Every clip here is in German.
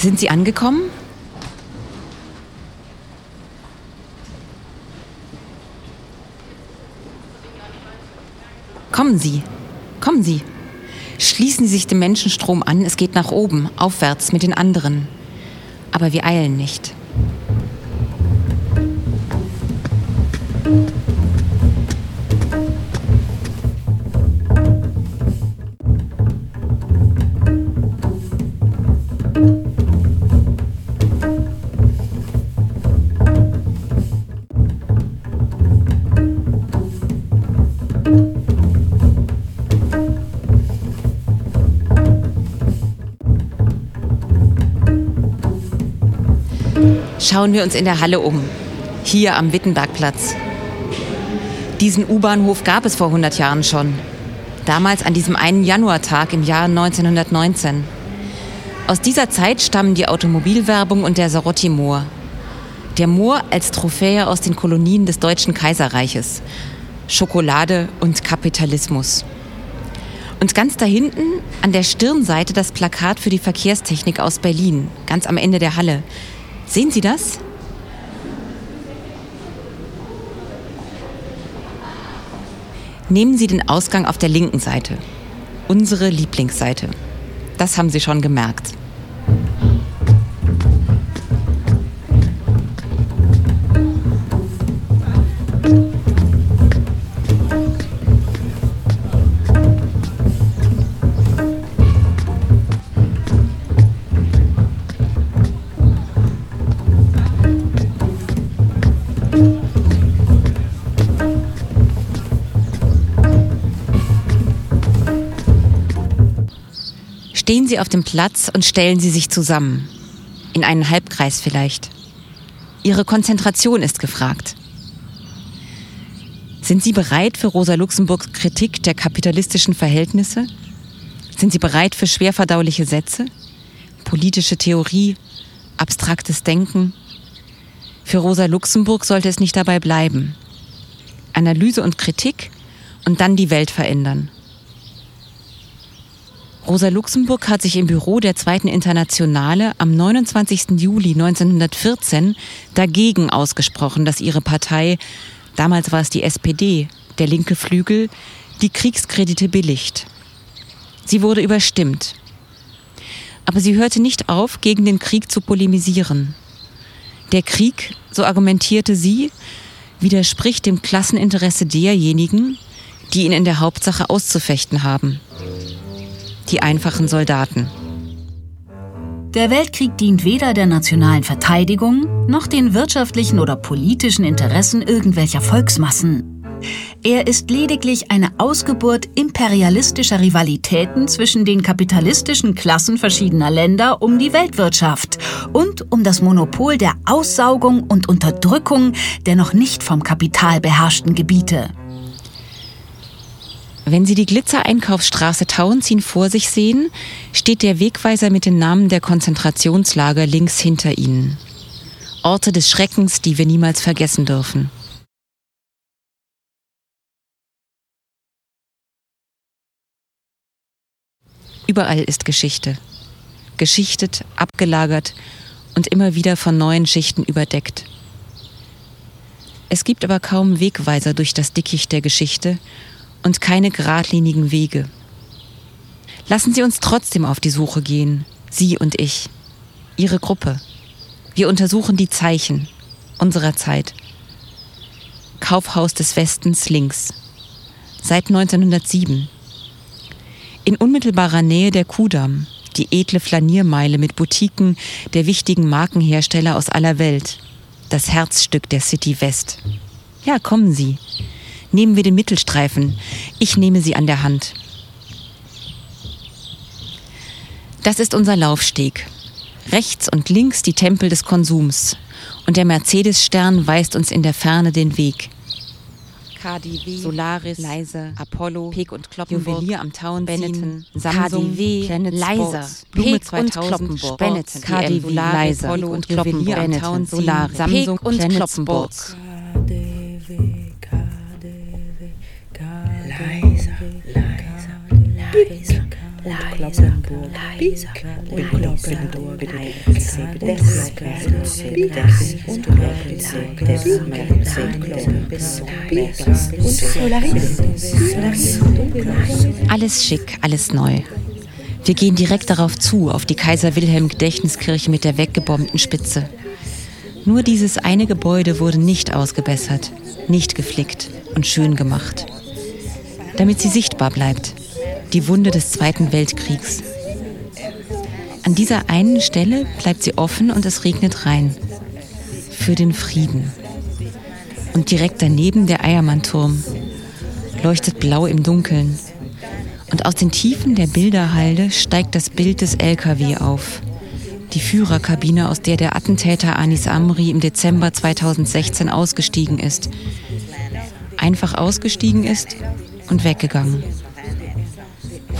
Sind Sie angekommen? Kommen Sie, kommen Sie. Schließen Sie sich dem Menschenstrom an, es geht nach oben, aufwärts mit den anderen. Aber wir eilen nicht. Schauen wir uns in der Halle um. Hier am Wittenbergplatz. Diesen U-Bahnhof gab es vor 100 Jahren schon. Damals an diesem einen Januartag im Jahr 1919. Aus dieser Zeit stammen die Automobilwerbung und der Sarotti-Moor. Der Moor als Trophäe aus den Kolonien des Deutschen Kaiserreiches. Schokolade und Kapitalismus. Und ganz da hinten an der Stirnseite das Plakat für die Verkehrstechnik aus Berlin, ganz am Ende der Halle. Sehen Sie das? Nehmen Sie den Ausgang auf der linken Seite. Unsere Lieblingsseite. Das haben Sie schon gemerkt. Stehen Sie auf dem Platz und stellen Sie sich zusammen. In einen Halbkreis vielleicht. Ihre Konzentration ist gefragt. Sind Sie bereit für Rosa Luxemburgs Kritik der kapitalistischen Verhältnisse? Sind Sie bereit für schwerverdauliche Sätze? Politische Theorie? Abstraktes Denken? Für Rosa Luxemburg sollte es nicht dabei bleiben. Analyse und Kritik und dann die Welt verändern. Rosa Luxemburg hat sich im Büro der Zweiten Internationale am 29. Juli 1914 dagegen ausgesprochen, dass ihre Partei, damals war es die SPD, der linke Flügel, die Kriegskredite billigt. Sie wurde überstimmt. Aber sie hörte nicht auf, gegen den Krieg zu polemisieren. Der Krieg, so argumentierte sie, widerspricht dem Klasseninteresse derjenigen, die ihn in der Hauptsache auszufechten haben die einfachen Soldaten. Der Weltkrieg dient weder der nationalen Verteidigung noch den wirtschaftlichen oder politischen Interessen irgendwelcher Volksmassen. Er ist lediglich eine Ausgeburt imperialistischer Rivalitäten zwischen den kapitalistischen Klassen verschiedener Länder um die Weltwirtschaft und um das Monopol der Aussaugung und Unterdrückung der noch nicht vom Kapital beherrschten Gebiete. Wenn Sie die Glitzer-Einkaufsstraße Tauenziehen vor sich sehen, steht der Wegweiser mit den Namen der Konzentrationslager links hinter Ihnen. Orte des Schreckens, die wir niemals vergessen dürfen. Überall ist Geschichte. Geschichtet, abgelagert und immer wieder von neuen Schichten überdeckt. Es gibt aber kaum Wegweiser durch das Dickicht der Geschichte und keine geradlinigen Wege. Lassen Sie uns trotzdem auf die Suche gehen, Sie und ich, Ihre Gruppe. Wir untersuchen die Zeichen unserer Zeit. Kaufhaus des Westens links. Seit 1907. In unmittelbarer Nähe der Kudamm, die edle Flaniermeile mit Boutiquen der wichtigen Markenhersteller aus aller Welt. Das Herzstück der City West. Ja, kommen Sie. Nehmen wir den Mittelstreifen. Ich nehme Sie an der Hand. Das ist unser Laufsteg. Rechts und links die Tempel des Konsums. Und der Mercedes-Stern weist uns in der Ferne den Weg. KDW, Solaris, Leiser, Apollo, Peek und Kloppenburg, Juwelier am Town, Benetton, Samsung, KDW, Planet Leiser, Peek 2000, und Kloppenburg, Benetton, KDW, Leiser, Apollo und Kloppenburg, am Town, Solaris, Samsung und Kloppenburg. und Kloppenburg bis Alles schick, alles neu. Wir gehen direkt darauf zu, auf die Kaiser Wilhelm Gedächtniskirche mit der weggebombten Spitze. Nur dieses eine Gebäude wurde nicht ausgebessert, nicht geflickt und schön gemacht. Damit sie sichtbar bleibt. Die Wunde des Zweiten Weltkriegs. An dieser einen Stelle bleibt sie offen und es regnet rein. Für den Frieden. Und direkt daneben der Eiermannturm. Leuchtet blau im Dunkeln. Und aus den Tiefen der Bilderhalde steigt das Bild des LKW auf die Führerkabine, aus der der Attentäter Anis Amri im Dezember 2016 ausgestiegen ist. Einfach ausgestiegen ist und weggegangen.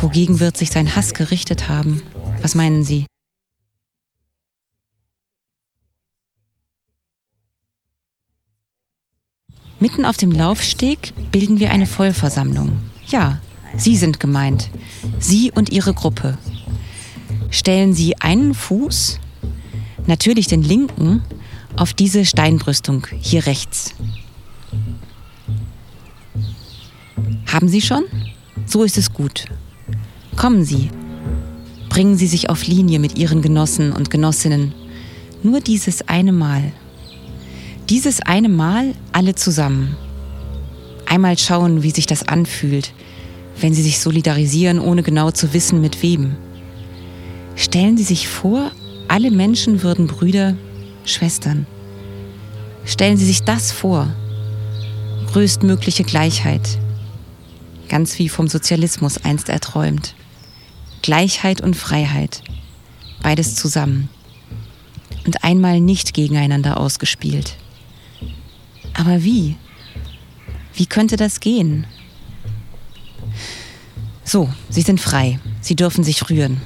Wogegen wird sich sein Hass gerichtet haben? Was meinen Sie? Mitten auf dem Laufsteg bilden wir eine Vollversammlung. Ja, Sie sind gemeint. Sie und Ihre Gruppe stellen Sie einen Fuß, natürlich den linken, auf diese Steinbrüstung hier rechts. Haben Sie schon? So ist es gut. Kommen Sie. Bringen Sie sich auf Linie mit Ihren Genossen und Genossinnen. Nur dieses eine Mal. Dieses eine Mal alle zusammen. Einmal schauen, wie sich das anfühlt, wenn Sie sich solidarisieren, ohne genau zu wissen, mit wem. Stellen Sie sich vor, alle Menschen würden Brüder, Schwestern. Stellen Sie sich das vor. Größtmögliche Gleichheit. Ganz wie vom Sozialismus einst erträumt. Gleichheit und Freiheit. Beides zusammen. Und einmal nicht gegeneinander ausgespielt. Aber wie? Wie könnte das gehen? So, Sie sind frei. Sie dürfen sich rühren.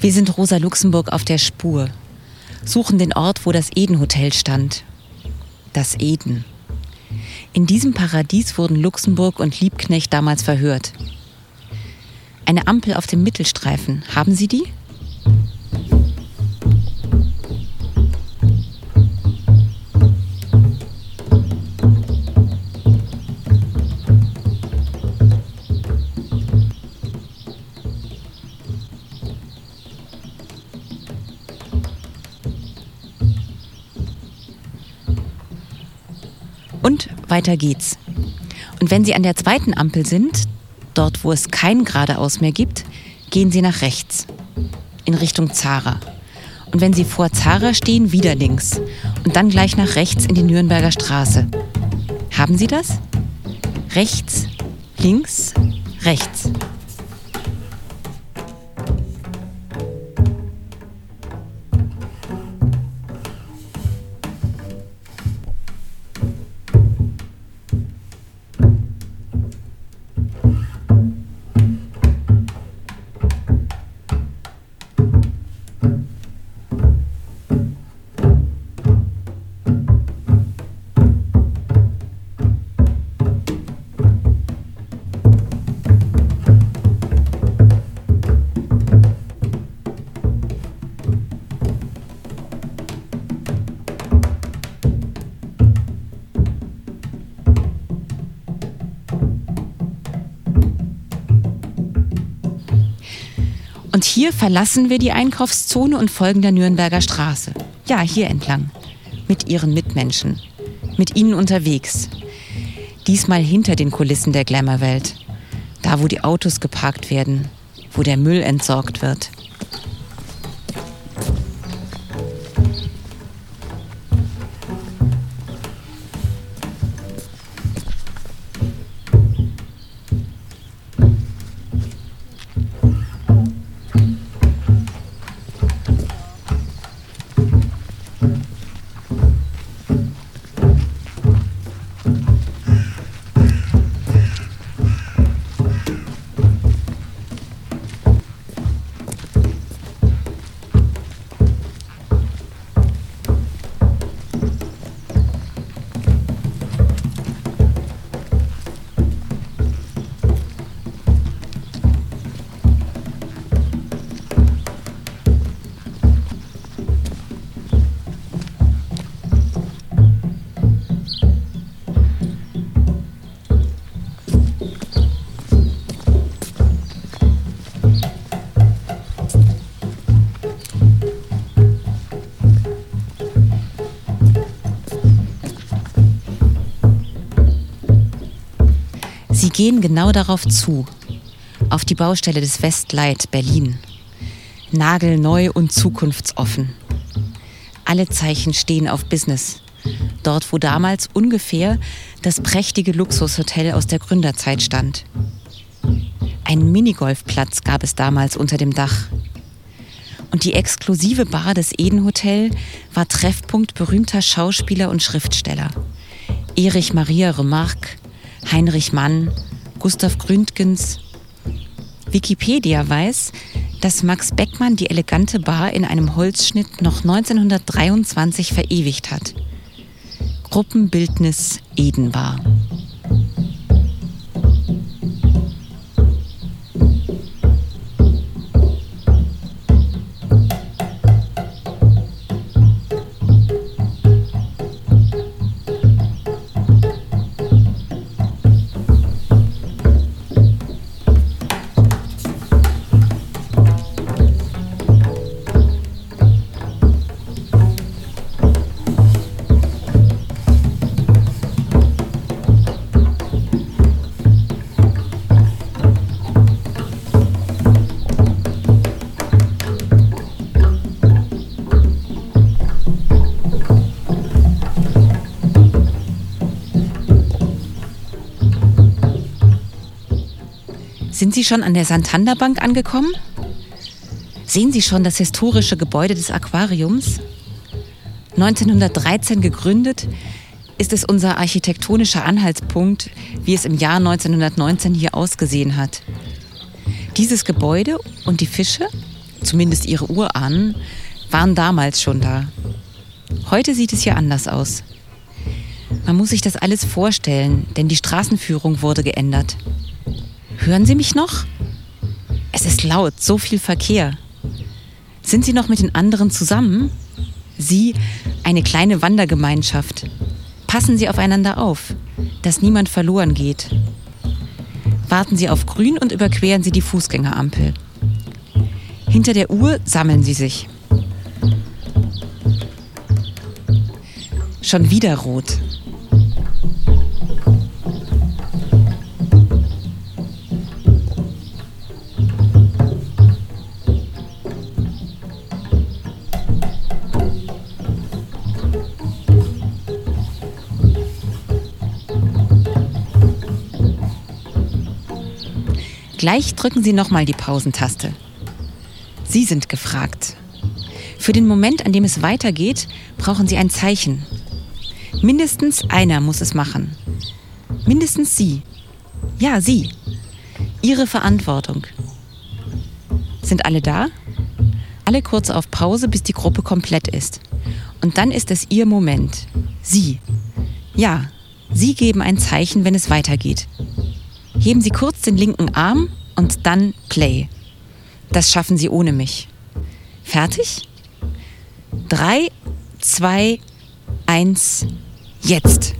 Wir sind Rosa Luxemburg auf der Spur, suchen den Ort, wo das Eden-Hotel stand. Das Eden. In diesem Paradies wurden Luxemburg und Liebknecht damals verhört. Eine Ampel auf dem Mittelstreifen, haben Sie die? Weiter geht's. Und wenn Sie an der zweiten Ampel sind, dort wo es kein geradeaus mehr gibt, gehen Sie nach rechts, in Richtung Zara. Und wenn Sie vor Zara stehen, wieder links und dann gleich nach rechts in die Nürnberger Straße. Haben Sie das? Rechts, links, rechts. Hier verlassen wir die Einkaufszone und folgen der Nürnberger Straße. Ja, hier entlang. Mit ihren Mitmenschen. Mit ihnen unterwegs. Diesmal hinter den Kulissen der Glamour-Welt. Da, wo die Autos geparkt werden, wo der Müll entsorgt wird. Gehen genau darauf zu, auf die Baustelle des Westlight Berlin. Nagelneu und zukunftsoffen. Alle Zeichen stehen auf Business. Dort, wo damals ungefähr das prächtige Luxushotel aus der Gründerzeit stand. Ein Minigolfplatz gab es damals unter dem Dach. Und die exklusive Bar des Eden Hotel war Treffpunkt berühmter Schauspieler und Schriftsteller. Erich Maria Remarque, Heinrich Mann, Gustav Gründgens. Wikipedia weiß, dass Max Beckmann die elegante Bar in einem Holzschnitt noch 1923 verewigt hat. Gruppenbildnis Edenbar. Sind Sie schon an der Santander Bank angekommen? Sehen Sie schon das historische Gebäude des Aquariums? 1913 gegründet, ist es unser architektonischer Anhaltspunkt, wie es im Jahr 1919 hier ausgesehen hat. Dieses Gebäude und die Fische, zumindest ihre Urahnen, waren damals schon da. Heute sieht es hier anders aus. Man muss sich das alles vorstellen, denn die Straßenführung wurde geändert. Hören Sie mich noch? Es ist laut, so viel Verkehr. Sind Sie noch mit den anderen zusammen? Sie, eine kleine Wandergemeinschaft. Passen Sie aufeinander auf, dass niemand verloren geht. Warten Sie auf Grün und überqueren Sie die Fußgängerampel. Hinter der Uhr sammeln Sie sich. Schon wieder rot. Gleich drücken Sie nochmal die Pausentaste. Sie sind gefragt. Für den Moment, an dem es weitergeht, brauchen Sie ein Zeichen. Mindestens einer muss es machen. Mindestens Sie. Ja, Sie. Ihre Verantwortung. Sind alle da? Alle kurz auf Pause, bis die Gruppe komplett ist. Und dann ist es Ihr Moment. Sie. Ja, Sie geben ein Zeichen, wenn es weitergeht. Heben Sie kurz den linken Arm und dann Play. Das schaffen Sie ohne mich. Fertig? Drei, zwei, eins, jetzt.